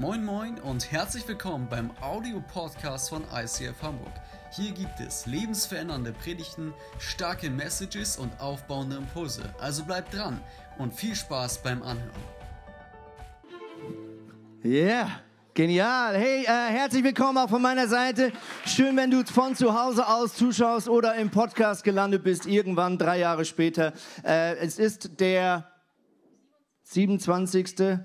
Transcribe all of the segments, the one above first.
Moin Moin und herzlich willkommen beim Audio-Podcast von ICF Hamburg. Hier gibt es lebensverändernde Predigten, starke Messages und aufbauende Impulse. Also bleibt dran und viel Spaß beim Anhören. Yeah. Genial. Hey, äh, herzlich willkommen auch von meiner Seite. Schön, wenn du von zu Hause aus zuschaust oder im Podcast gelandet bist, irgendwann drei Jahre später. Äh, es ist der 27.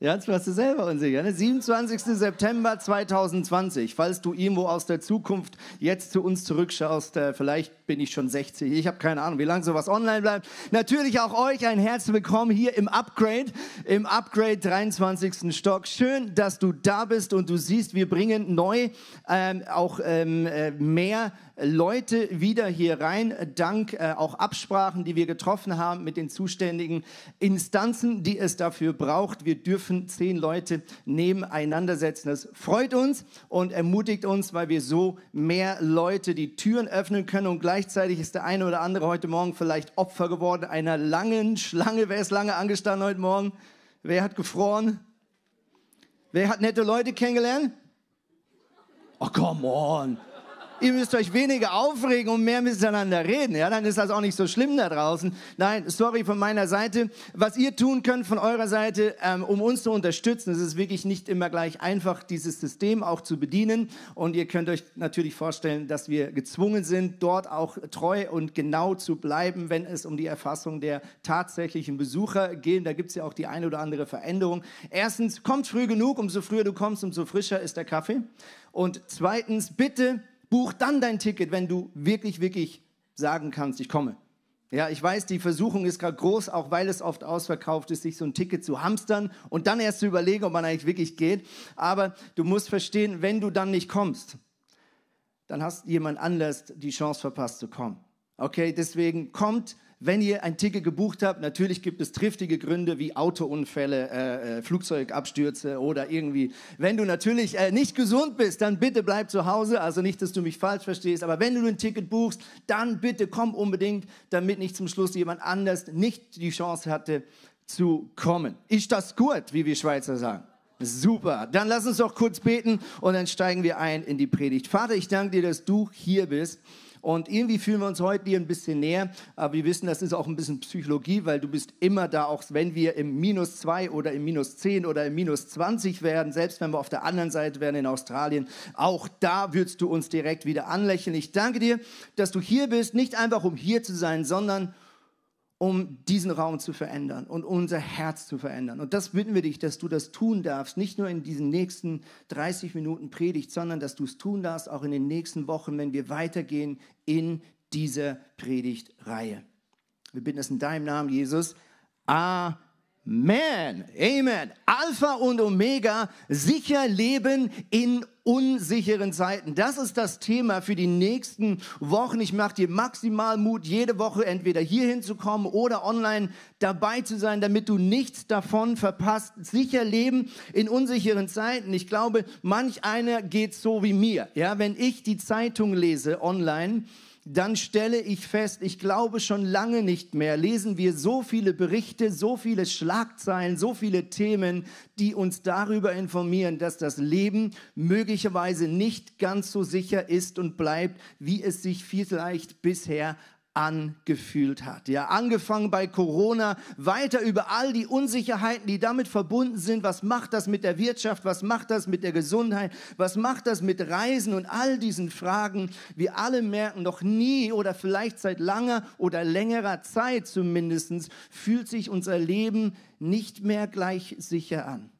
Ja, jetzt warst du selber unsicher. Ne? 27. September 2020. Falls du irgendwo aus der Zukunft jetzt zu uns zurückschaust, äh, vielleicht bin ich schon 60. Ich habe keine Ahnung, wie lange sowas online bleibt. Natürlich auch euch ein herzlich willkommen hier im Upgrade, im Upgrade 23. Stock. Schön, dass du da bist und du siehst, wir bringen neu ähm, auch ähm, äh, mehr Leute wieder hier rein, dank äh, auch Absprachen, die wir getroffen haben mit den zuständigen Instanzen, die es dafür braucht. Wir dürfen zehn Leute nebeneinander setzen. Das freut uns und ermutigt uns, weil wir so mehr Leute die Türen öffnen können und gleichzeitig ist der eine oder andere heute Morgen vielleicht Opfer geworden einer langen Schlange. Wer ist lange angestanden heute Morgen? Wer hat gefroren? Wer hat nette Leute kennengelernt? Oh, come on ihr müsst euch weniger aufregen und mehr miteinander reden. Ja, dann ist das auch nicht so schlimm da draußen. Nein, sorry von meiner Seite. Was ihr tun könnt von eurer Seite, ähm, um uns zu unterstützen, es ist wirklich nicht immer gleich einfach, dieses System auch zu bedienen. Und ihr könnt euch natürlich vorstellen, dass wir gezwungen sind, dort auch treu und genau zu bleiben, wenn es um die Erfassung der tatsächlichen Besucher geht. Da gibt es ja auch die eine oder andere Veränderung. Erstens, kommt früh genug. Umso früher du kommst, umso frischer ist der Kaffee. Und zweitens, bitte Buch dann dein Ticket, wenn du wirklich, wirklich sagen kannst, ich komme. Ja, ich weiß, die Versuchung ist gerade groß, auch weil es oft ausverkauft ist, sich so ein Ticket zu hamstern und dann erst zu überlegen, ob man eigentlich wirklich geht. Aber du musst verstehen, wenn du dann nicht kommst, dann hast jemand anders die Chance verpasst zu kommen. Okay, deswegen kommt wenn ihr ein Ticket gebucht habt, natürlich gibt es triftige Gründe wie Autounfälle, äh, äh, Flugzeugabstürze oder irgendwie. Wenn du natürlich äh, nicht gesund bist, dann bitte bleib zu Hause. Also nicht, dass du mich falsch verstehst, aber wenn du ein Ticket buchst, dann bitte komm unbedingt, damit nicht zum Schluss jemand anders nicht die Chance hatte zu kommen. Ist das gut, wie wir Schweizer sagen? Super. Dann lass uns doch kurz beten und dann steigen wir ein in die Predigt. Vater, ich danke dir, dass du hier bist. Und irgendwie fühlen wir uns heute dir ein bisschen näher. Aber wir wissen, das ist auch ein bisschen Psychologie, weil du bist immer da, auch wenn wir im Minus 2 oder im Minus 10 oder im Minus 20 werden, selbst wenn wir auf der anderen Seite wären in Australien, auch da würdest du uns direkt wieder anlächeln. Ich danke dir, dass du hier bist, nicht einfach um hier zu sein, sondern um diesen Raum zu verändern und unser Herz zu verändern. Und das bitten wir dich, dass du das tun darfst, nicht nur in diesen nächsten 30 Minuten Predigt, sondern dass du es tun darfst auch in den nächsten Wochen, wenn wir weitergehen in dieser Predigtreihe. Wir bitten es in deinem Namen, Jesus. Amen. Amen. Amen. Alpha und Omega, sicher leben in unsicheren Zeiten. Das ist das Thema für die nächsten Wochen. Ich mache dir maximal Mut, jede Woche entweder hier hinzukommen oder online dabei zu sein, damit du nichts davon verpasst. Sicher leben in unsicheren Zeiten. Ich glaube, manch einer geht so wie mir. Ja, wenn ich die Zeitung lese online, dann stelle ich fest, ich glaube schon lange nicht mehr, lesen wir so viele Berichte, so viele Schlagzeilen, so viele Themen, die uns darüber informieren, dass das Leben möglicherweise nicht ganz so sicher ist und bleibt, wie es sich vielleicht bisher angefühlt hat. Ja, angefangen bei Corona, weiter über all die Unsicherheiten, die damit verbunden sind. Was macht das mit der Wirtschaft? Was macht das mit der Gesundheit? Was macht das mit Reisen und all diesen Fragen? Wir alle merken noch nie oder vielleicht seit langer oder längerer Zeit zumindest fühlt sich unser Leben nicht mehr gleich sicher an.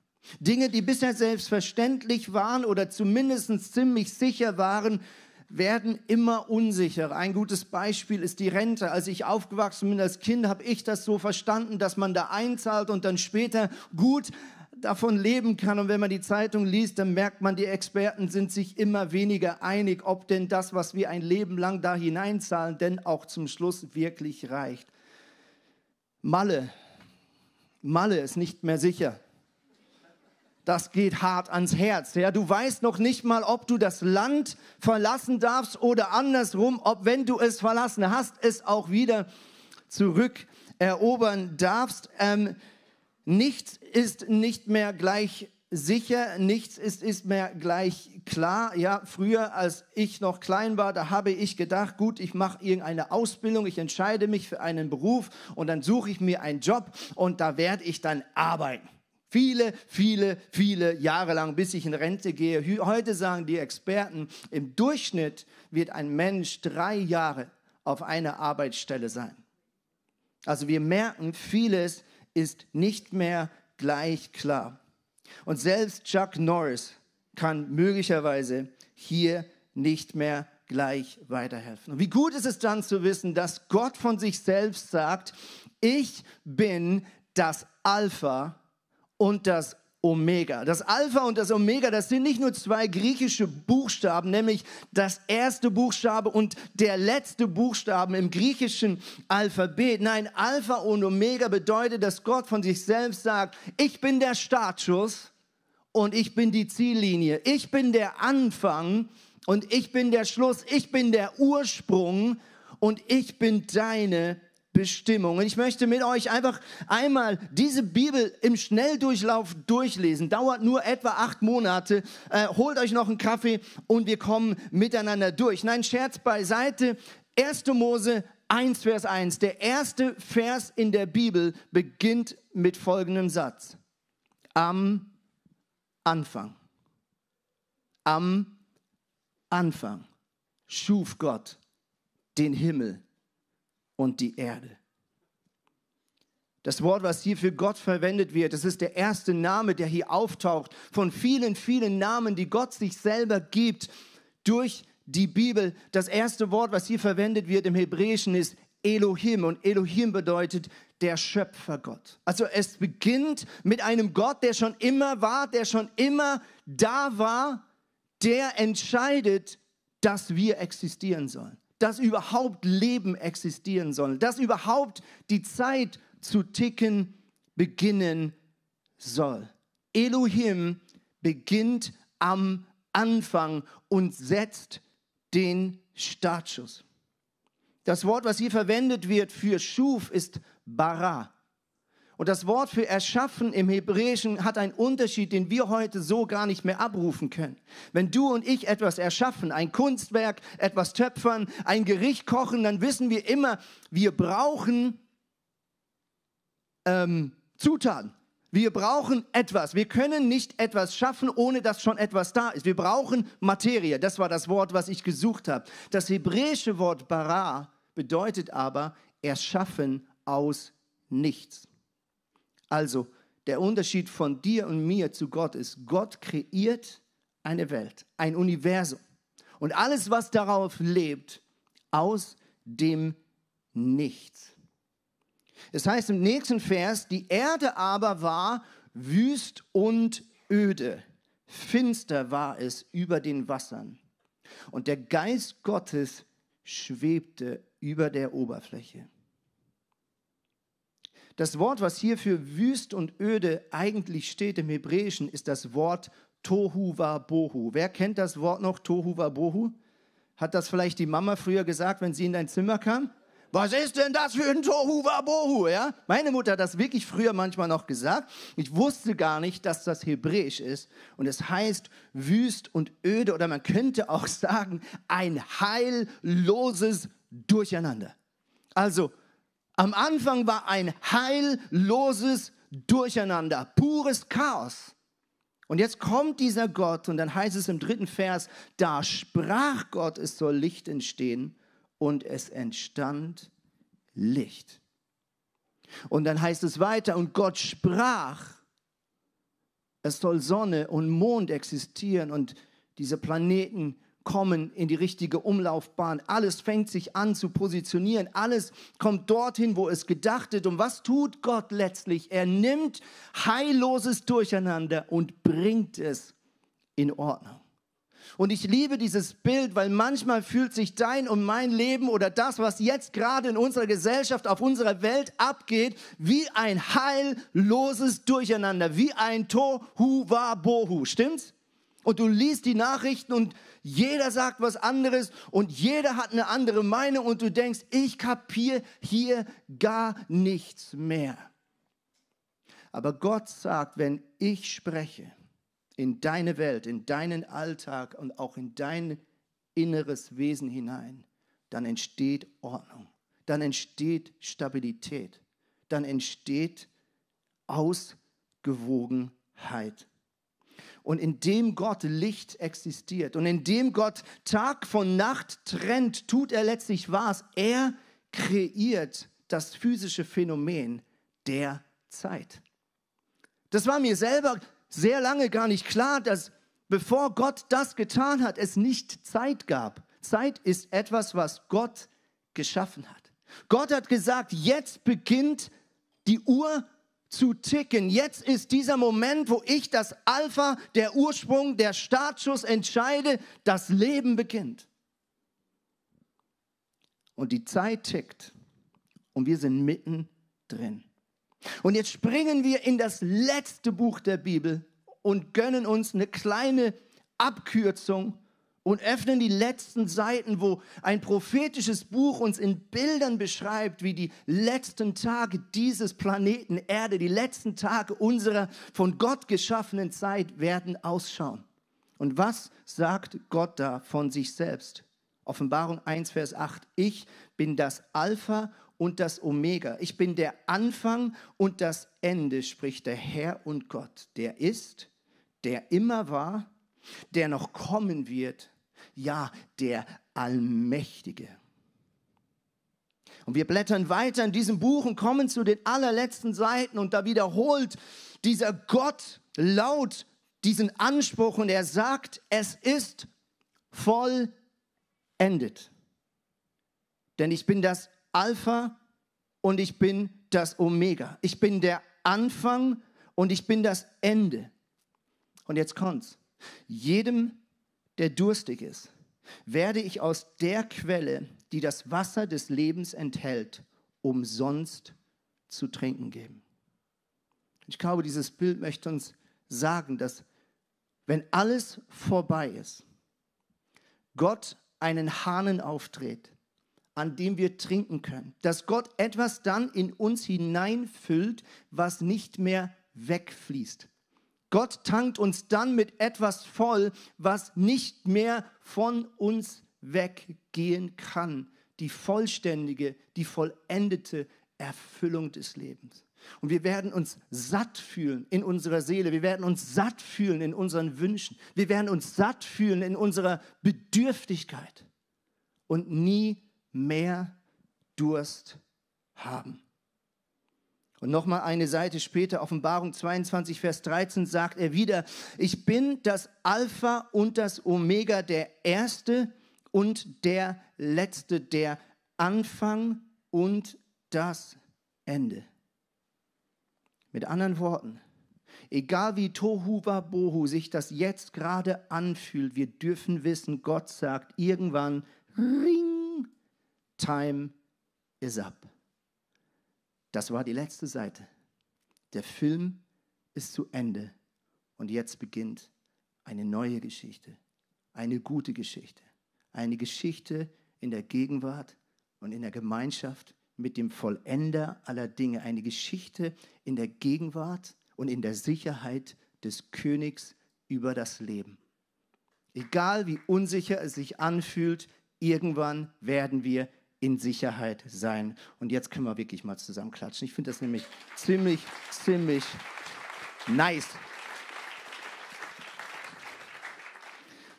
Dinge, die bisher selbstverständlich waren oder zumindest ziemlich sicher waren, werden immer unsicherer. Ein gutes Beispiel ist die Rente. Als ich aufgewachsen bin als Kind, habe ich das so verstanden, dass man da einzahlt und dann später gut davon leben kann. Und wenn man die Zeitung liest, dann merkt man, die Experten sind sich immer weniger einig, ob denn das, was wir ein Leben lang da hineinzahlen, denn auch zum Schluss wirklich reicht. Malle. Malle ist nicht mehr sicher das geht hart ans Herz. Ja, du weißt noch nicht mal, ob du das Land verlassen darfst oder andersrum, ob wenn du es verlassen hast, es auch wieder zurückerobern darfst. Ähm, nichts ist nicht mehr gleich sicher, nichts ist, ist mehr gleich klar. Ja, früher, als ich noch klein war, da habe ich gedacht, gut, ich mache irgendeine Ausbildung, ich entscheide mich für einen Beruf und dann suche ich mir einen Job und da werde ich dann arbeiten. Viele, viele, viele Jahre lang, bis ich in Rente gehe. Heute sagen die Experten, im Durchschnitt wird ein Mensch drei Jahre auf einer Arbeitsstelle sein. Also wir merken, vieles ist nicht mehr gleich klar. Und selbst Chuck Norris kann möglicherweise hier nicht mehr gleich weiterhelfen. Und wie gut ist es dann zu wissen, dass Gott von sich selbst sagt, ich bin das Alpha und das Omega. Das Alpha und das Omega, das sind nicht nur zwei griechische Buchstaben, nämlich das erste Buchstabe und der letzte Buchstaben im griechischen Alphabet. Nein, Alpha und Omega bedeutet, dass Gott von sich selbst sagt, ich bin der Startschuss und ich bin die Ziellinie. Ich bin der Anfang und ich bin der Schluss. Ich bin der Ursprung und ich bin deine Bestimmung. Und ich möchte mit euch einfach einmal diese Bibel im Schnelldurchlauf durchlesen. Dauert nur etwa acht Monate. Äh, holt euch noch einen Kaffee und wir kommen miteinander durch. Nein, Scherz beiseite. 1. Mose 1, Vers 1. Der erste Vers in der Bibel beginnt mit folgendem Satz. Am Anfang. Am Anfang schuf Gott den Himmel und die Erde. Das Wort, was hier für Gott verwendet wird, das ist der erste Name, der hier auftaucht, von vielen, vielen Namen, die Gott sich selber gibt durch die Bibel. Das erste Wort, was hier verwendet wird im Hebräischen, ist Elohim. Und Elohim bedeutet der Schöpfergott. Also es beginnt mit einem Gott, der schon immer war, der schon immer da war, der entscheidet, dass wir existieren sollen dass überhaupt Leben existieren soll, dass überhaupt die Zeit zu ticken beginnen soll. Elohim beginnt am Anfang und setzt den Startschuss. Das Wort, was hier verwendet wird für Schuf, ist bara. Und das Wort für erschaffen im Hebräischen hat einen Unterschied, den wir heute so gar nicht mehr abrufen können. Wenn du und ich etwas erschaffen, ein Kunstwerk, etwas töpfern, ein Gericht kochen, dann wissen wir immer, wir brauchen ähm, Zutaten. Wir brauchen etwas. Wir können nicht etwas schaffen, ohne dass schon etwas da ist. Wir brauchen Materie. Das war das Wort, was ich gesucht habe. Das hebräische Wort bara bedeutet aber erschaffen aus nichts. Also, der Unterschied von dir und mir zu Gott ist, Gott kreiert eine Welt, ein Universum und alles, was darauf lebt, aus dem Nichts. Es heißt im nächsten Vers, die Erde aber war wüst und öde, finster war es über den Wassern und der Geist Gottes schwebte über der Oberfläche. Das Wort, was hier für wüst und öde eigentlich steht im Hebräischen, ist das Wort Tohu wa Bohu. Wer kennt das Wort noch, Tohu wa Bohu? Hat das vielleicht die Mama früher gesagt, wenn sie in dein Zimmer kam? Was ist denn das für ein Tohu wa Bohu? Ja? Meine Mutter hat das wirklich früher manchmal noch gesagt. Ich wusste gar nicht, dass das Hebräisch ist. Und es heißt wüst und öde oder man könnte auch sagen, ein heilloses Durcheinander. Also, am Anfang war ein heilloses Durcheinander, pures Chaos. Und jetzt kommt dieser Gott und dann heißt es im dritten Vers, da sprach Gott, es soll Licht entstehen und es entstand Licht. Und dann heißt es weiter, und Gott sprach, es soll Sonne und Mond existieren und diese Planeten kommen in die richtige Umlaufbahn. Alles fängt sich an zu positionieren. Alles kommt dorthin, wo es gedacht ist. Und was tut Gott letztlich? Er nimmt heilloses Durcheinander und bringt es in Ordnung. Und ich liebe dieses Bild, weil manchmal fühlt sich dein und mein Leben oder das, was jetzt gerade in unserer Gesellschaft, auf unserer Welt abgeht, wie ein heilloses Durcheinander, wie ein Tohu wa Bohu. Stimmt's? Und du liest die Nachrichten und jeder sagt was anderes und jeder hat eine andere Meinung und du denkst, ich kapiere hier gar nichts mehr. Aber Gott sagt, wenn ich spreche, in deine Welt, in deinen Alltag und auch in dein inneres Wesen hinein, dann entsteht Ordnung, dann entsteht Stabilität, dann entsteht Ausgewogenheit. Und indem Gott Licht existiert und indem Gott Tag von Nacht trennt, tut er letztlich was. Er kreiert das physische Phänomen der Zeit. Das war mir selber sehr lange gar nicht klar, dass bevor Gott das getan hat, es nicht Zeit gab. Zeit ist etwas, was Gott geschaffen hat. Gott hat gesagt, jetzt beginnt die Uhr zu ticken. Jetzt ist dieser Moment, wo ich das Alpha, der Ursprung, der Startschuss entscheide, das Leben beginnt. Und die Zeit tickt und wir sind mittendrin. Und jetzt springen wir in das letzte Buch der Bibel und gönnen uns eine kleine Abkürzung und öffnen die letzten Seiten, wo ein prophetisches Buch uns in Bildern beschreibt, wie die letzten Tage dieses Planeten Erde, die letzten Tage unserer von Gott geschaffenen Zeit werden ausschauen. Und was sagt Gott da von sich selbst? Offenbarung 1, Vers 8. Ich bin das Alpha und das Omega. Ich bin der Anfang und das Ende, spricht der Herr und Gott, der ist, der immer war, der noch kommen wird, ja, der Allmächtige. Und wir blättern weiter in diesem Buch und kommen zu den allerletzten Seiten und da wiederholt dieser Gott laut diesen Anspruch und er sagt, es ist vollendet. Denn ich bin das Alpha und ich bin das Omega. Ich bin der Anfang und ich bin das Ende. Und jetzt kommt's. Jedem, der durstig ist, werde ich aus der Quelle, die das Wasser des Lebens enthält, umsonst zu trinken geben. Ich glaube, dieses Bild möchte uns sagen, dass wenn alles vorbei ist, Gott einen Hahnen aufdreht, an dem wir trinken können, dass Gott etwas dann in uns hineinfüllt, was nicht mehr wegfließt. Gott tankt uns dann mit etwas voll, was nicht mehr von uns weggehen kann. Die vollständige, die vollendete Erfüllung des Lebens. Und wir werden uns satt fühlen in unserer Seele. Wir werden uns satt fühlen in unseren Wünschen. Wir werden uns satt fühlen in unserer Bedürftigkeit und nie mehr Durst haben. Und nochmal eine Seite später, Offenbarung 22, Vers 13, sagt er wieder, ich bin das Alpha und das Omega, der Erste und der Letzte, der Anfang und das Ende. Mit anderen Worten, egal wie Tohu Bohu sich das jetzt gerade anfühlt, wir dürfen wissen, Gott sagt irgendwann, Ring, time is up. Das war die letzte Seite. Der Film ist zu Ende und jetzt beginnt eine neue Geschichte, eine gute Geschichte, eine Geschichte in der Gegenwart und in der Gemeinschaft mit dem Vollender aller Dinge, eine Geschichte in der Gegenwart und in der Sicherheit des Königs über das Leben. Egal wie unsicher es sich anfühlt, irgendwann werden wir in Sicherheit sein. Und jetzt können wir wirklich mal zusammen klatschen. Ich finde das nämlich ziemlich, ziemlich nice.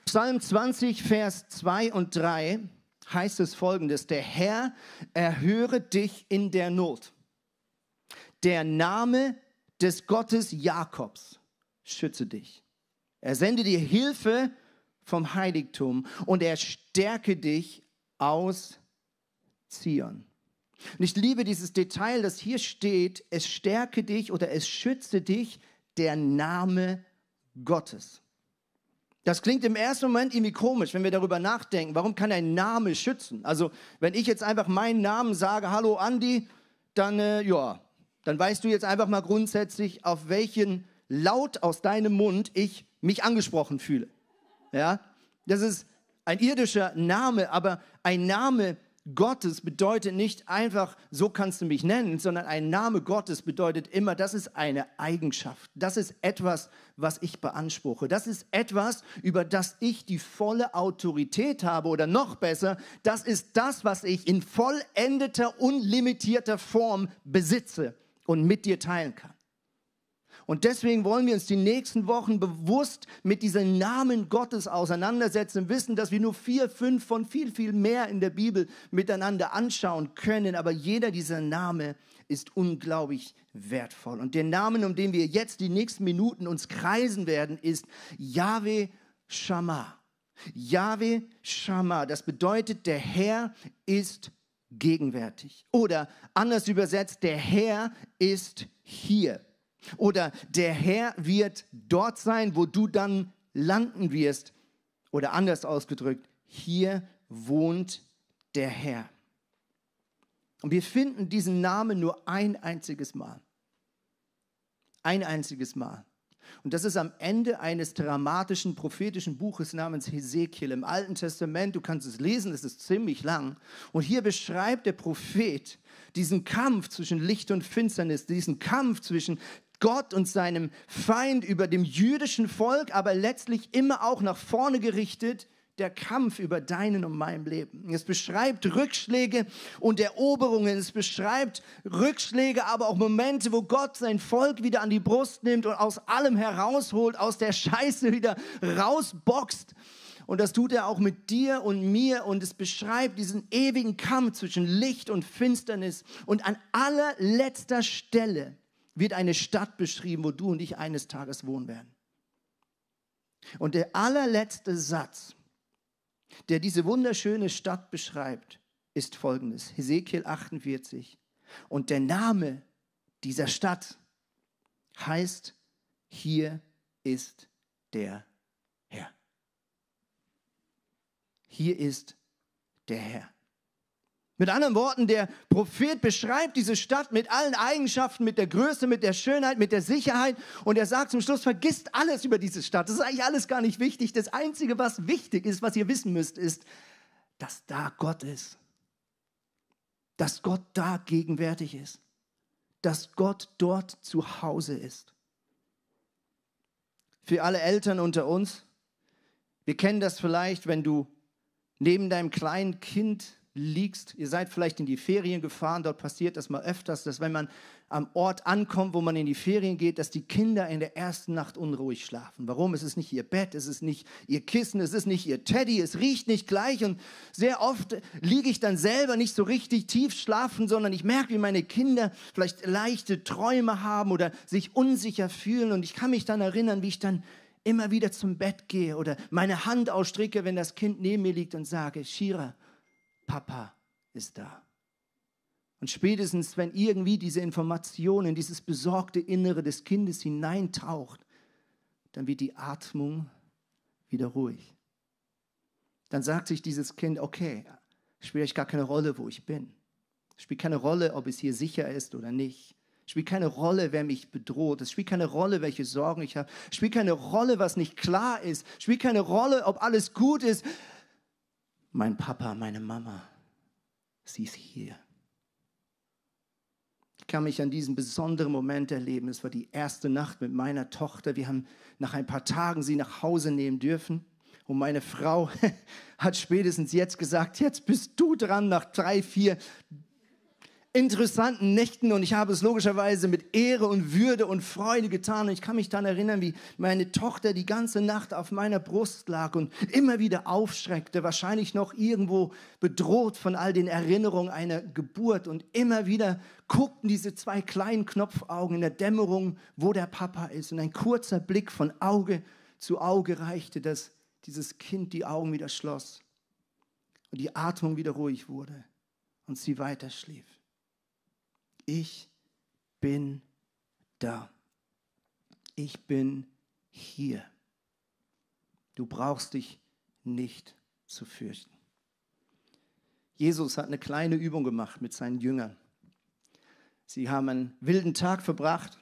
Psalm 20, Vers 2 und 3 heißt es folgendes, der Herr erhöre dich in der Not. Der Name des Gottes Jakobs schütze dich. Er sende dir Hilfe vom Heiligtum und er stärke dich aus Zion. Und ich liebe dieses Detail, das hier steht, es stärke dich oder es schütze dich der Name Gottes. Das klingt im ersten Moment irgendwie komisch, wenn wir darüber nachdenken. Warum kann ein Name schützen? Also, wenn ich jetzt einfach meinen Namen sage, hallo Andi, dann, äh, ja, dann weißt du jetzt einfach mal grundsätzlich, auf welchen Laut aus deinem Mund ich mich angesprochen fühle. Ja, das ist ein irdischer Name, aber ein Name, Gottes bedeutet nicht einfach, so kannst du mich nennen, sondern ein Name Gottes bedeutet immer, das ist eine Eigenschaft. Das ist etwas, was ich beanspruche. Das ist etwas, über das ich die volle Autorität habe. Oder noch besser, das ist das, was ich in vollendeter, unlimitierter Form besitze und mit dir teilen kann. Und deswegen wollen wir uns die nächsten Wochen bewusst mit diesen Namen Gottes auseinandersetzen, wissen, dass wir nur vier, fünf von viel, viel mehr in der Bibel miteinander anschauen können. Aber jeder dieser Namen ist unglaublich wertvoll. Und der Name, um den wir jetzt die nächsten Minuten uns kreisen werden, ist Yahweh Shammah. Yahweh Shammah, das bedeutet, der Herr ist gegenwärtig. Oder anders übersetzt, der Herr ist hier. Oder der Herr wird dort sein, wo du dann landen wirst. Oder anders ausgedrückt, hier wohnt der Herr. Und wir finden diesen Namen nur ein einziges Mal. Ein einziges Mal. Und das ist am Ende eines dramatischen prophetischen Buches namens Hesekiel im Alten Testament. Du kannst es lesen, es ist ziemlich lang. Und hier beschreibt der Prophet diesen Kampf zwischen Licht und Finsternis, diesen Kampf zwischen Gott und seinem Feind über dem jüdischen Volk, aber letztlich immer auch nach vorne gerichtet, der Kampf über deinen und meinem Leben. Es beschreibt Rückschläge und Eroberungen. Es beschreibt Rückschläge, aber auch Momente, wo Gott sein Volk wieder an die Brust nimmt und aus allem herausholt, aus der Scheiße wieder rausboxt. Und das tut er auch mit dir und mir. Und es beschreibt diesen ewigen Kampf zwischen Licht und Finsternis. Und an allerletzter Stelle wird eine Stadt beschrieben, wo du und ich eines Tages wohnen werden. Und der allerletzte Satz, der diese wunderschöne Stadt beschreibt, ist folgendes. Hesekiel 48. Und der Name dieser Stadt heißt, hier ist der Herr. Hier ist der Herr. Mit anderen Worten, der Prophet beschreibt diese Stadt mit allen Eigenschaften, mit der Größe, mit der Schönheit, mit der Sicherheit. Und er sagt zum Schluss, vergisst alles über diese Stadt. Das ist eigentlich alles gar nicht wichtig. Das Einzige, was wichtig ist, was ihr wissen müsst, ist, dass da Gott ist. Dass Gott da gegenwärtig ist. Dass Gott dort zu Hause ist. Für alle Eltern unter uns, wir kennen das vielleicht, wenn du neben deinem kleinen Kind liegst. Ihr seid vielleicht in die Ferien gefahren, dort passiert das mal öfters, dass wenn man am Ort ankommt, wo man in die Ferien geht, dass die Kinder in der ersten Nacht unruhig schlafen. Warum? Es ist nicht ihr Bett, es ist nicht ihr Kissen, es ist nicht ihr Teddy, es riecht nicht gleich und sehr oft liege ich dann selber nicht so richtig tief schlafen, sondern ich merke, wie meine Kinder vielleicht leichte Träume haben oder sich unsicher fühlen und ich kann mich dann erinnern, wie ich dann immer wieder zum Bett gehe oder meine Hand ausstrecke, wenn das Kind neben mir liegt und sage, Shira, Papa ist da. Und spätestens, wenn irgendwie diese Information in dieses besorgte Innere des Kindes hineintaucht, dann wird die Atmung wieder ruhig. Dann sagt sich dieses Kind, okay, spielt euch gar keine Rolle, wo ich bin. Spielt keine Rolle, ob es hier sicher ist oder nicht. Spielt keine Rolle, wer mich bedroht. Es spielt keine Rolle, welche Sorgen ich habe. Spielt keine Rolle, was nicht klar ist. Spielt keine Rolle, ob alles gut ist mein Papa, meine Mama, sie ist hier. Ich kann mich an diesen besonderen Moment erleben. Es war die erste Nacht mit meiner Tochter. Wir haben nach ein paar Tagen sie nach Hause nehmen dürfen. Und meine Frau hat spätestens jetzt gesagt, jetzt bist du dran nach drei, vier interessanten Nächten und ich habe es logischerweise mit Ehre und Würde und Freude getan. Und ich kann mich daran erinnern, wie meine Tochter die ganze Nacht auf meiner Brust lag und immer wieder aufschreckte, wahrscheinlich noch irgendwo bedroht von all den Erinnerungen einer Geburt. Und immer wieder guckten diese zwei kleinen Knopfaugen in der Dämmerung, wo der Papa ist. Und ein kurzer Blick von Auge zu Auge reichte, dass dieses Kind die Augen wieder schloss und die Atmung wieder ruhig wurde und sie weiter schlief ich bin da. Ich bin hier. Du brauchst dich nicht zu fürchten. Jesus hat eine kleine Übung gemacht mit seinen Jüngern. Sie haben einen wilden Tag verbracht.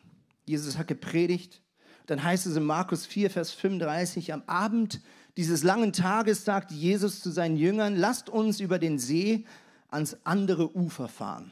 Jesus hat gepredigt. Dann heißt es in Markus 4, Vers 35, am Abend dieses langen Tages sagt Jesus zu seinen Jüngern, lasst uns über den See ans andere Ufer fahren.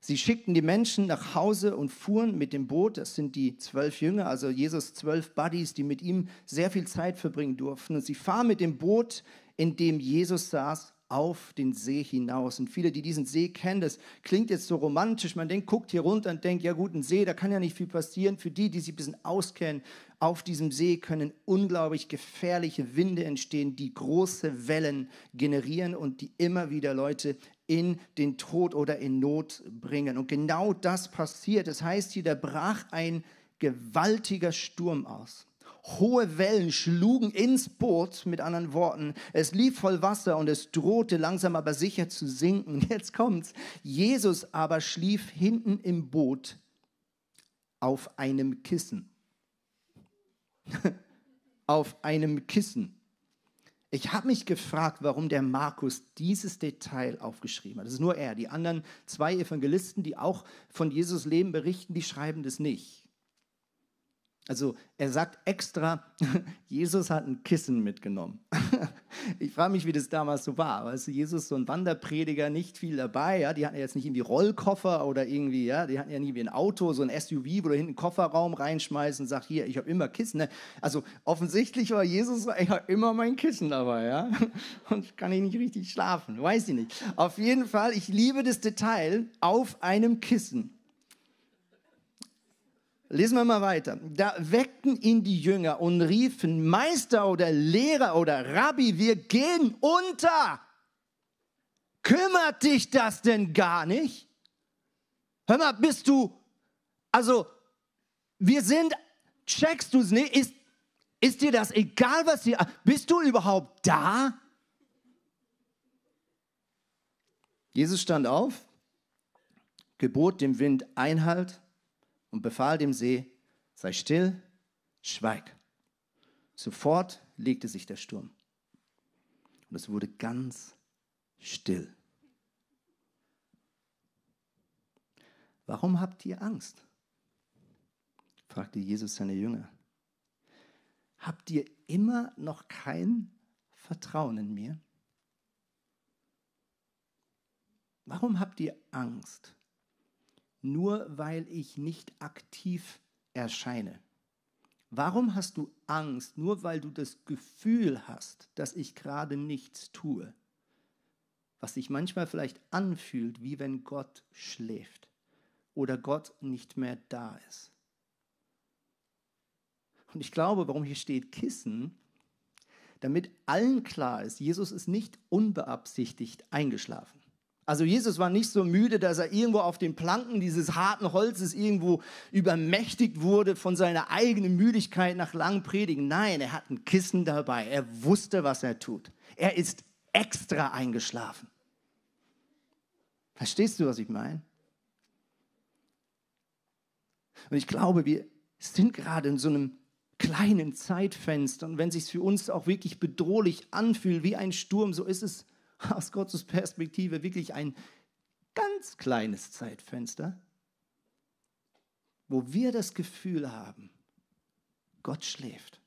Sie schickten die Menschen nach Hause und fuhren mit dem Boot. Das sind die zwölf Jünger, also Jesus zwölf Buddies, die mit ihm sehr viel Zeit verbringen durften. Und sie fahren mit dem Boot, in dem Jesus saß, auf den See hinaus. Und viele, die diesen See kennen, das klingt jetzt so romantisch. Man denkt, guckt hier runter und denkt, ja gut, ein See, da kann ja nicht viel passieren. Für die, die sich ein bisschen auskennen, auf diesem See können unglaublich gefährliche Winde entstehen, die große Wellen generieren und die immer wieder Leute in den Tod oder in Not bringen. Und genau das passiert. Das heißt hier, da brach ein gewaltiger Sturm aus. Hohe Wellen schlugen ins Boot, mit anderen Worten. Es lief voll Wasser und es drohte langsam aber sicher zu sinken. Jetzt kommt's. Jesus aber schlief hinten im Boot auf einem Kissen. auf einem Kissen. Ich habe mich gefragt, warum der Markus dieses Detail aufgeschrieben hat. Das ist nur er. Die anderen zwei Evangelisten, die auch von Jesus Leben berichten, die schreiben das nicht. Also er sagt extra, Jesus hat ein Kissen mitgenommen. Ich frage mich, wie das damals so war. Weißt du, Jesus, so ein Wanderprediger, nicht viel dabei. Ja? Die hatten jetzt nicht irgendwie Rollkoffer oder irgendwie, ja, die hatten ja nicht wie ein Auto, so ein SUV, wo du hinten einen Kofferraum reinschmeißt und sagst, hier, ich habe immer Kissen. Ne? Also offensichtlich war Jesus, ich immer mein Kissen dabei, ja. Und kann ich nicht richtig schlafen, weiß ich nicht. Auf jeden Fall, ich liebe das Detail auf einem Kissen. Lesen wir mal weiter. Da weckten ihn die Jünger und riefen, Meister oder Lehrer oder Rabbi, wir gehen unter. Kümmert dich das denn gar nicht? Hör mal, bist du, also wir sind, checkst du es nicht? Ist, ist dir das egal, was dir, bist du überhaupt da? Jesus stand auf, gebot dem Wind Einhalt und befahl dem See, sei still, schweig. Sofort legte sich der Sturm. Und es wurde ganz still. Warum habt ihr Angst? fragte Jesus seine Jünger. Habt ihr immer noch kein Vertrauen in mir? Warum habt ihr Angst? Nur weil ich nicht aktiv erscheine? Warum hast du Angst, nur weil du das Gefühl hast, dass ich gerade nichts tue? Was sich manchmal vielleicht anfühlt, wie wenn Gott schläft oder Gott nicht mehr da ist. Und ich glaube, warum hier steht Kissen, damit allen klar ist, Jesus ist nicht unbeabsichtigt eingeschlafen. Also Jesus war nicht so müde, dass er irgendwo auf den Planken dieses harten Holzes irgendwo übermächtigt wurde von seiner eigenen Müdigkeit nach langem Predigen. Nein, er hat ein Kissen dabei. Er wusste, was er tut. Er ist extra eingeschlafen. Verstehst du, was ich meine? Und ich glaube, wir sind gerade in so einem kleinen Zeitfenster. Und wenn es sich für uns auch wirklich bedrohlich anfühlt, wie ein Sturm, so ist es aus Gottes Perspektive wirklich ein ganz kleines Zeitfenster, wo wir das Gefühl haben, Gott schläft.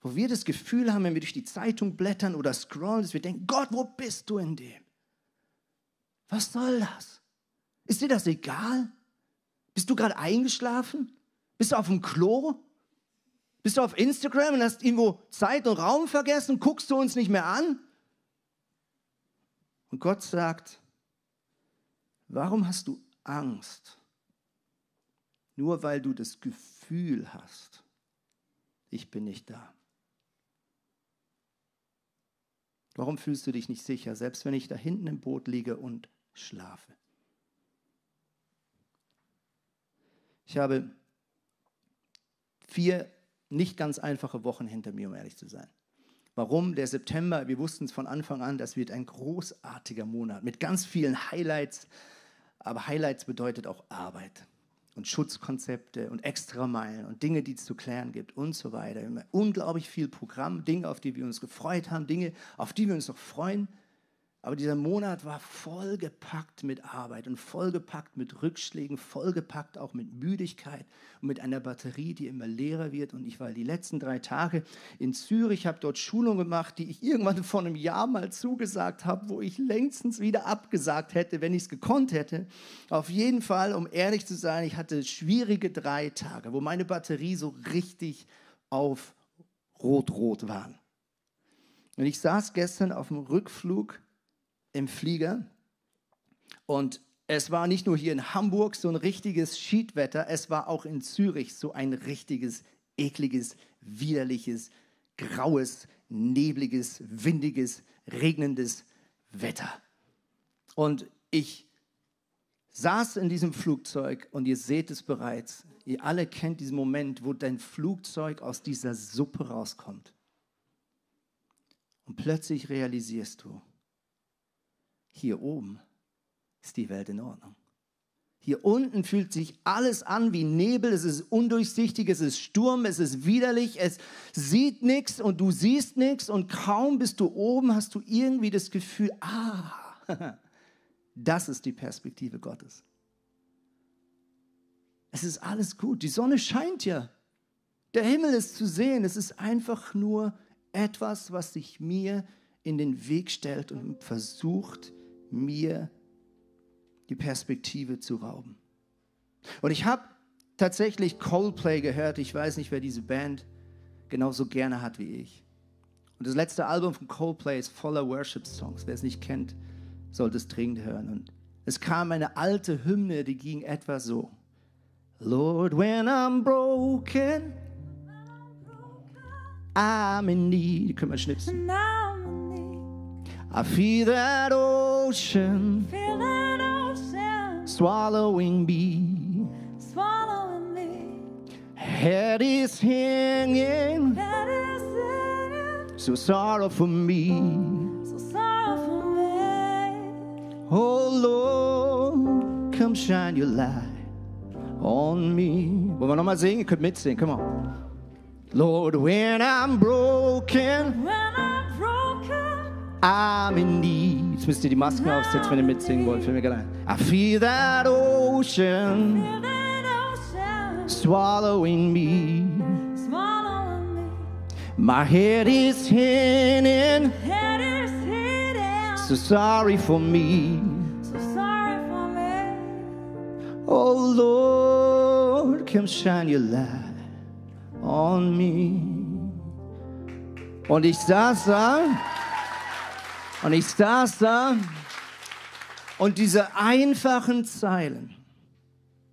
Wo wir das Gefühl haben, wenn wir durch die Zeitung blättern oder scrollen, dass wir denken, Gott, wo bist du in dem? Was soll das? Ist dir das egal? Bist du gerade eingeschlafen? Bist du auf dem Klo? Bist du auf Instagram und hast irgendwo Zeit und Raum vergessen? Guckst du uns nicht mehr an? Und Gott sagt, warum hast du Angst? Nur weil du das Gefühl hast, ich bin nicht da. Warum fühlst du dich nicht sicher, selbst wenn ich da hinten im Boot liege und schlafe? Ich habe vier nicht ganz einfache Wochen hinter mir, um ehrlich zu sein. Warum? Der September, wir wussten es von Anfang an, das wird ein großartiger Monat mit ganz vielen Highlights. Aber Highlights bedeutet auch Arbeit und Schutzkonzepte und Extrameilen und Dinge, die es zu klären gibt und so weiter. Wir haben unglaublich viel Programm, Dinge, auf die wir uns gefreut haben, Dinge, auf die wir uns noch freuen. Aber dieser Monat war vollgepackt mit Arbeit und vollgepackt mit Rückschlägen, vollgepackt auch mit Müdigkeit und mit einer Batterie, die immer leerer wird. Und ich war die letzten drei Tage in Zürich, habe dort Schulung gemacht, die ich irgendwann vor einem Jahr mal zugesagt habe, wo ich längstens wieder abgesagt hätte, wenn ich es gekonnt hätte. Auf jeden Fall, um ehrlich zu sein, ich hatte schwierige drei Tage, wo meine Batterie so richtig auf rot-rot war. Und ich saß gestern auf dem Rückflug im Flieger und es war nicht nur hier in Hamburg so ein richtiges Schiedwetter, es war auch in Zürich so ein richtiges, ekliges, widerliches, graues, nebliges, windiges, regnendes Wetter. Und ich saß in diesem Flugzeug und ihr seht es bereits. Ihr alle kennt diesen Moment, wo dein Flugzeug aus dieser Suppe rauskommt. Und plötzlich realisierst du, hier oben ist die Welt in Ordnung. Hier unten fühlt sich alles an wie Nebel, es ist undurchsichtig, es ist Sturm, es ist widerlich, es sieht nichts und du siehst nichts und kaum bist du oben, hast du irgendwie das Gefühl, ah, das ist die Perspektive Gottes. Es ist alles gut, die Sonne scheint ja, der Himmel ist zu sehen, es ist einfach nur etwas, was sich mir in den Weg stellt und versucht, mir die Perspektive zu rauben. Und ich habe tatsächlich Coldplay gehört. Ich weiß nicht, wer diese Band genauso gerne hat wie ich. Und das letzte Album von Coldplay ist voller Worship-Songs. Wer es nicht kennt, sollte es dringend hören. Und es kam eine alte Hymne, die ging etwa so. Lord, when I'm broken, I'm in need. Können wir schnipsen. I feel that ocean, Feel that ocean swallowing me. swallowing me. Head is hanging, That is it. so sorrow for me. So sorry for me. Oh Lord, come shine your light on me. Wollen wir nochmal singen? Ihr könnt mitsingen, come on. Lord, when I'm broken, When I'm in need. Jetzt müsst ihr die Masken aufsetzen, wenn ihr mitsingen wollt. Fällt mir gerade. I feel that ocean swallowing me. My head is hidden. So sorry for me. Oh Lord, come shine your light on me. Und ich saß da, und ich saß da, und diese einfachen Zeilen,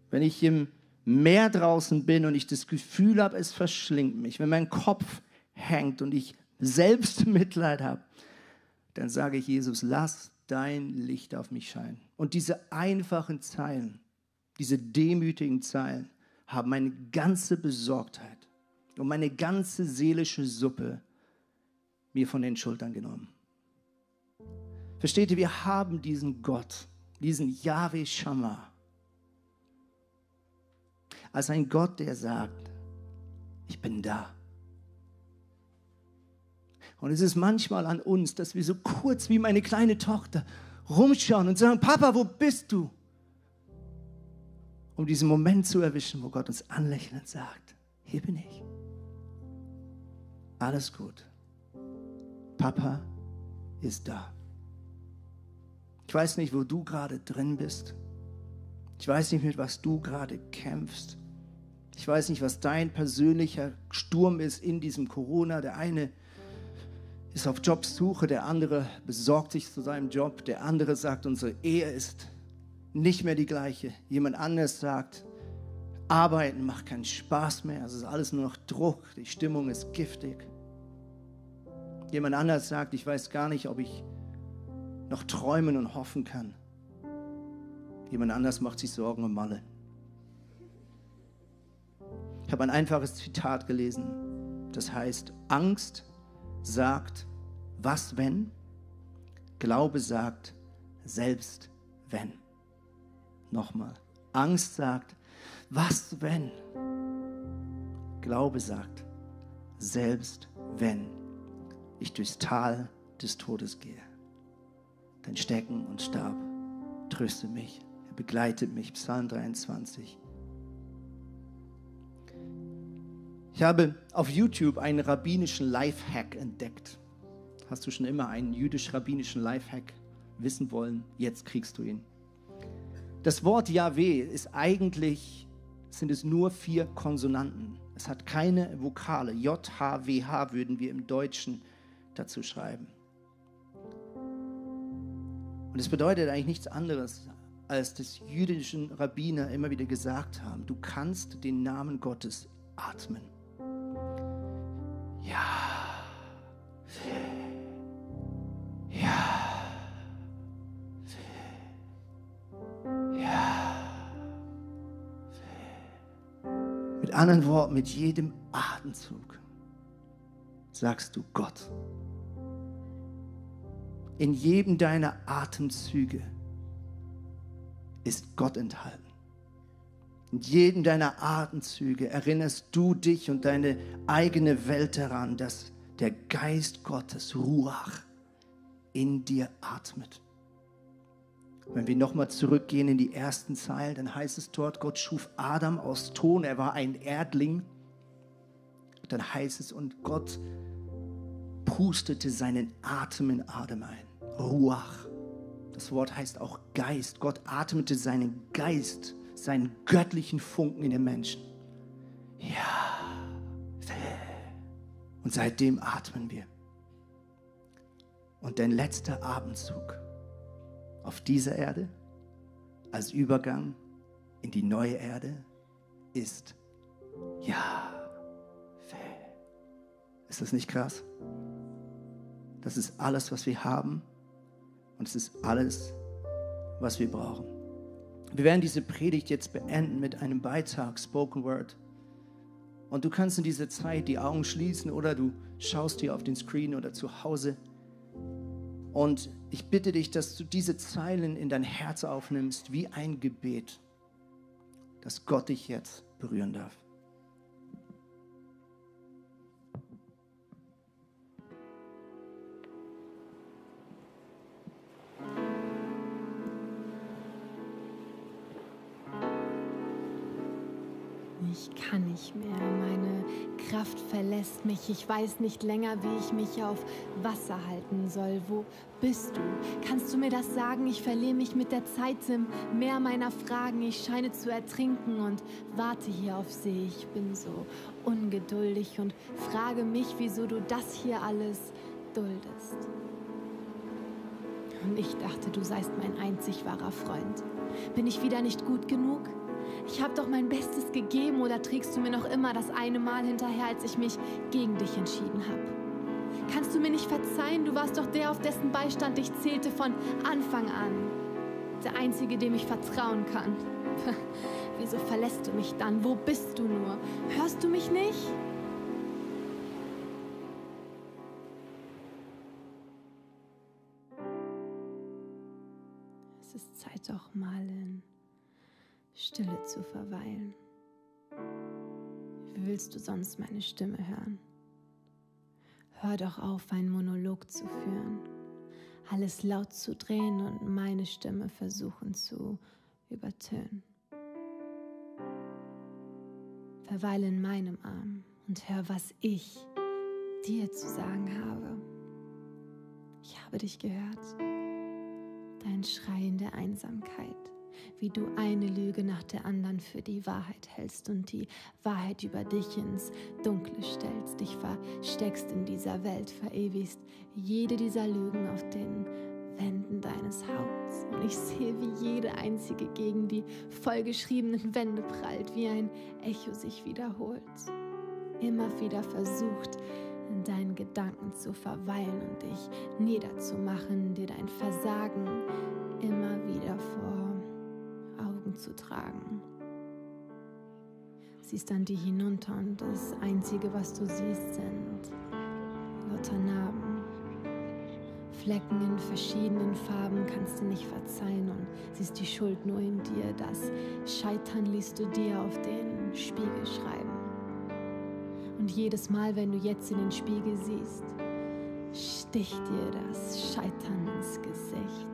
wenn ich im Meer draußen bin und ich das Gefühl habe, es verschlingt mich, wenn mein Kopf hängt und ich selbst Mitleid habe, dann sage ich Jesus, lass dein Licht auf mich scheinen. Und diese einfachen Zeilen, diese demütigen Zeilen haben meine ganze Besorgtheit und meine ganze seelische Suppe mir von den Schultern genommen. Versteht ihr, wir haben diesen Gott, diesen Yahweh Shammah, als ein Gott, der sagt, ich bin da. Und es ist manchmal an uns, dass wir so kurz wie meine kleine Tochter rumschauen und sagen, Papa, wo bist du? Um diesen Moment zu erwischen, wo Gott uns anlächelnd sagt, hier bin ich. Alles gut. Papa ist da. Ich weiß nicht, wo du gerade drin bist. Ich weiß nicht, mit was du gerade kämpfst. Ich weiß nicht, was dein persönlicher Sturm ist in diesem Corona. Der eine ist auf Jobsuche, der andere besorgt sich zu seinem Job, der andere sagt, unsere Ehe ist nicht mehr die gleiche. Jemand anderes sagt, Arbeiten macht keinen Spaß mehr, es ist alles nur noch Druck, die Stimmung ist giftig. Jemand anderes sagt, ich weiß gar nicht, ob ich noch träumen und hoffen kann. Jemand anders macht sich Sorgen um Malle. Ich habe ein einfaches Zitat gelesen, das heißt, Angst sagt, was wenn? Glaube sagt, selbst wenn. Nochmal. Angst sagt, was wenn? Glaube sagt, selbst wenn ich durchs Tal des Todes gehe, Stecken und Stab tröste mich, er begleitet mich. Psalm 23. Ich habe auf YouTube einen rabbinischen Lifehack entdeckt. Hast du schon immer einen jüdisch-rabbinischen Lifehack wissen wollen? Jetzt kriegst du ihn. Das Wort Yahweh ist eigentlich, sind es nur vier Konsonanten. Es hat keine Vokale. J-H-W-H würden wir im Deutschen dazu schreiben. Und es bedeutet eigentlich nichts anderes, als das jüdischen Rabbiner immer wieder gesagt haben. Du kannst den Namen Gottes atmen. Ja. Ja. Ja. Mit anderen Worten, mit jedem Atemzug sagst du Gott. In jedem deiner Atemzüge ist Gott enthalten. In jedem deiner Atemzüge erinnerst du dich und deine eigene Welt daran, dass der Geist Gottes, Ruach, in dir atmet. Wenn wir nochmal zurückgehen in die ersten Zeilen, dann heißt es dort, Gott schuf Adam aus Ton, er war ein Erdling. Dann heißt es, und Gott pustete seinen Atem in Adam ein. Ruach. Das Wort heißt auch Geist. Gott atmete seinen Geist, seinen göttlichen Funken in den Menschen. Ja. Und seitdem atmen wir. Und dein letzter Abendzug auf dieser Erde als Übergang in die neue Erde ist ja. Ist das nicht krass? Das ist alles, was wir haben und es ist alles, was wir brauchen. Wir werden diese Predigt jetzt beenden mit einem Beitrag, Spoken Word. Und du kannst in dieser Zeit die Augen schließen oder du schaust dir auf den Screen oder zu Hause. Und ich bitte dich, dass du diese Zeilen in dein Herz aufnimmst wie ein Gebet, dass Gott dich jetzt berühren darf. Ich kann nicht mehr. Meine Kraft verlässt mich. Ich weiß nicht länger, wie ich mich auf Wasser halten soll. Wo bist du? Kannst du mir das sagen? Ich verliere mich mit der Zeit im Meer meiner Fragen. Ich scheine zu ertrinken und warte hier auf See. Ich bin so ungeduldig und frage mich, wieso du das hier alles duldest. Und ich dachte, du seist mein einzig wahrer Freund. Bin ich wieder nicht gut genug? Ich habe doch mein Bestes gegeben oder trägst du mir noch immer das eine Mal hinterher, als ich mich gegen dich entschieden habe? Kannst du mir nicht verzeihen? Du warst doch der, auf dessen Beistand ich zählte von Anfang an. Der Einzige, dem ich vertrauen kann. Wieso verlässt du mich dann? Wo bist du nur? Hörst du mich nicht? Es ist Zeit, doch mal in Stille zu verweilen. Wie willst du sonst meine Stimme hören? Hör doch auf, einen Monolog zu führen, alles laut zu drehen und meine Stimme versuchen zu übertönen. Verweile in meinem Arm und hör, was ich dir zu sagen habe. Ich habe dich gehört, dein Schrei in der Einsamkeit wie du eine Lüge nach der anderen für die Wahrheit hältst und die Wahrheit über dich ins Dunkle stellst, dich versteckst in dieser Welt, verewigst jede dieser Lügen auf den Wänden deines Haupts. Und ich sehe, wie jede einzige gegen die vollgeschriebenen Wände prallt, wie ein Echo sich wiederholt. Immer wieder versucht, in deinen Gedanken zu verweilen und dich niederzumachen, dir dein Versagen immer wieder vor zu tragen. Siehst dann die hinunter und das Einzige, was du siehst, sind lauter Narben. Flecken in verschiedenen Farben kannst du nicht verzeihen und siehst die Schuld nur in dir. Das Scheitern liest du dir auf den Spiegel schreiben. Und jedes Mal, wenn du jetzt in den Spiegel siehst, sticht dir das Scheitern ins Gesicht.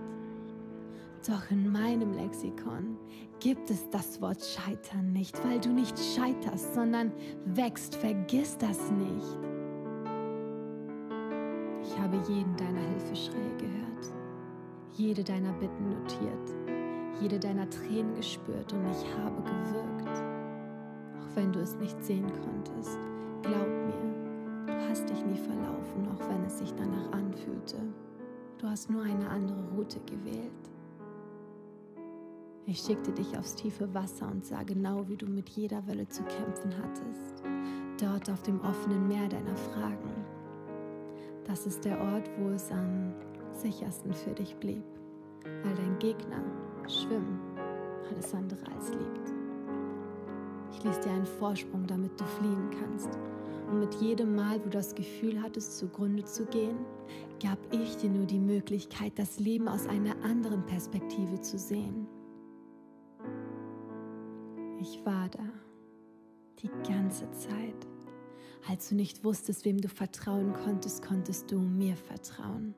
Doch in meinem Lexikon gibt es das Wort Scheitern nicht, weil du nicht scheiterst, sondern wächst. Vergiss das nicht. Ich habe jeden deiner Hilfeschreie gehört, jede deiner Bitten notiert, jede deiner Tränen gespürt und ich habe gewirkt. Auch wenn du es nicht sehen konntest, glaub mir, du hast dich nie verlaufen, auch wenn es sich danach anfühlte. Du hast nur eine andere Route gewählt. Ich schickte dich aufs tiefe Wasser und sah genau, wie du mit jeder Welle zu kämpfen hattest. Dort auf dem offenen Meer deiner Fragen. Das ist der Ort, wo es am sichersten für dich blieb, weil dein Gegner, Schwimmen, alles andere als liebt. Ich ließ dir einen Vorsprung, damit du fliehen kannst. Und mit jedem Mal, wo du das Gefühl hattest, zugrunde zu gehen, gab ich dir nur die Möglichkeit, das Leben aus einer anderen Perspektive zu sehen. Ich war da, die ganze Zeit. Als du nicht wusstest, wem du vertrauen konntest, konntest du mir vertrauen.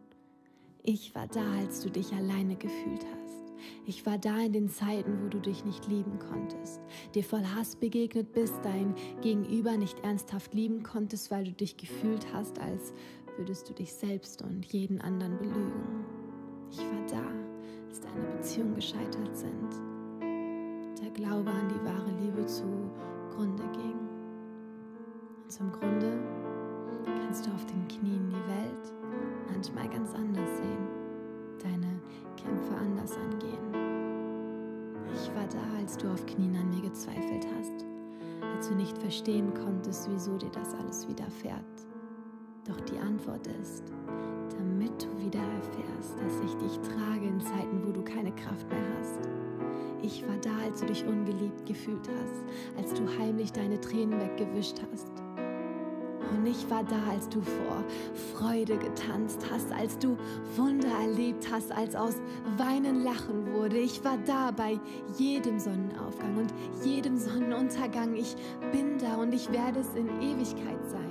Ich war da, als du dich alleine gefühlt hast. Ich war da in den Zeiten, wo du dich nicht lieben konntest, dir voll Hass begegnet bist, dein Gegenüber nicht ernsthaft lieben konntest, weil du dich gefühlt hast, als würdest du dich selbst und jeden anderen belügen. Ich war da, als deine Beziehungen gescheitert sind, Glaube an die wahre Liebe zugrunde ging. Und zum Grunde kannst du auf den Knien die Welt manchmal ganz anders sehen, deine Kämpfe anders angehen. Ich war da, als du auf Knien an mir gezweifelt hast, als du nicht verstehen konntest, wieso dir das alles widerfährt. Doch die Antwort ist, damit du wieder erfährst, dass ich dich trage in Zeiten, wo du keine Kraft mehr hast. Ich war da, als du dich ungeliebt gefühlt hast, als du heimlich deine Tränen weggewischt hast. Und ich war da, als du vor Freude getanzt hast, als du Wunder erlebt hast, als aus Weinen Lachen wurde. Ich war da bei jedem Sonnenaufgang und jedem Sonnenuntergang. Ich bin da und ich werde es in Ewigkeit sein.